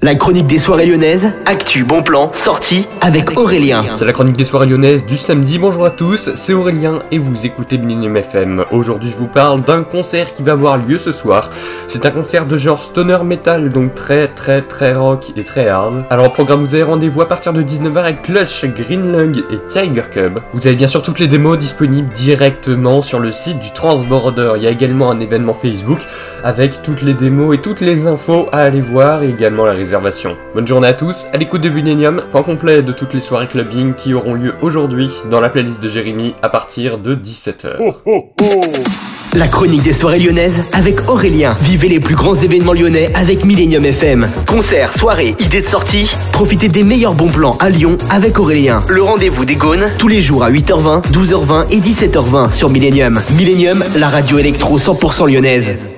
La chronique des soirées lyonnaises, actu, bon plan, sortie avec Aurélien. C'est la chronique des soirées lyonnaises du samedi. Bonjour à tous, c'est Aurélien et vous écoutez Millennium FM. Aujourd'hui, je vous parle d'un concert qui va avoir lieu ce soir. C'est un concert de genre stoner metal, donc très très très rock et très hard. Alors au programme, vous avez rendez-vous à partir de 19h avec Clutch, Green Lung et Tiger Cub. Vous avez bien sûr toutes les démos disponibles directement sur le site du Transborder. Il y a également un événement Facebook avec toutes les démos et toutes les infos à aller voir et également la Bonne journée à tous, à l'écoute de Millennium, point complet de toutes les soirées clubbing qui auront lieu aujourd'hui dans la playlist de Jérémy à partir de 17h. La chronique des soirées lyonnaises avec Aurélien. Vivez les plus grands événements lyonnais avec Millennium FM. Concerts, soirées, idées de sortie. Profitez des meilleurs bons plans à Lyon avec Aurélien. Le rendez-vous des Gaunes tous les jours à 8h20, 12h20 et 17h20 sur Millennium. Millennium, la radio électro 100% lyonnaise.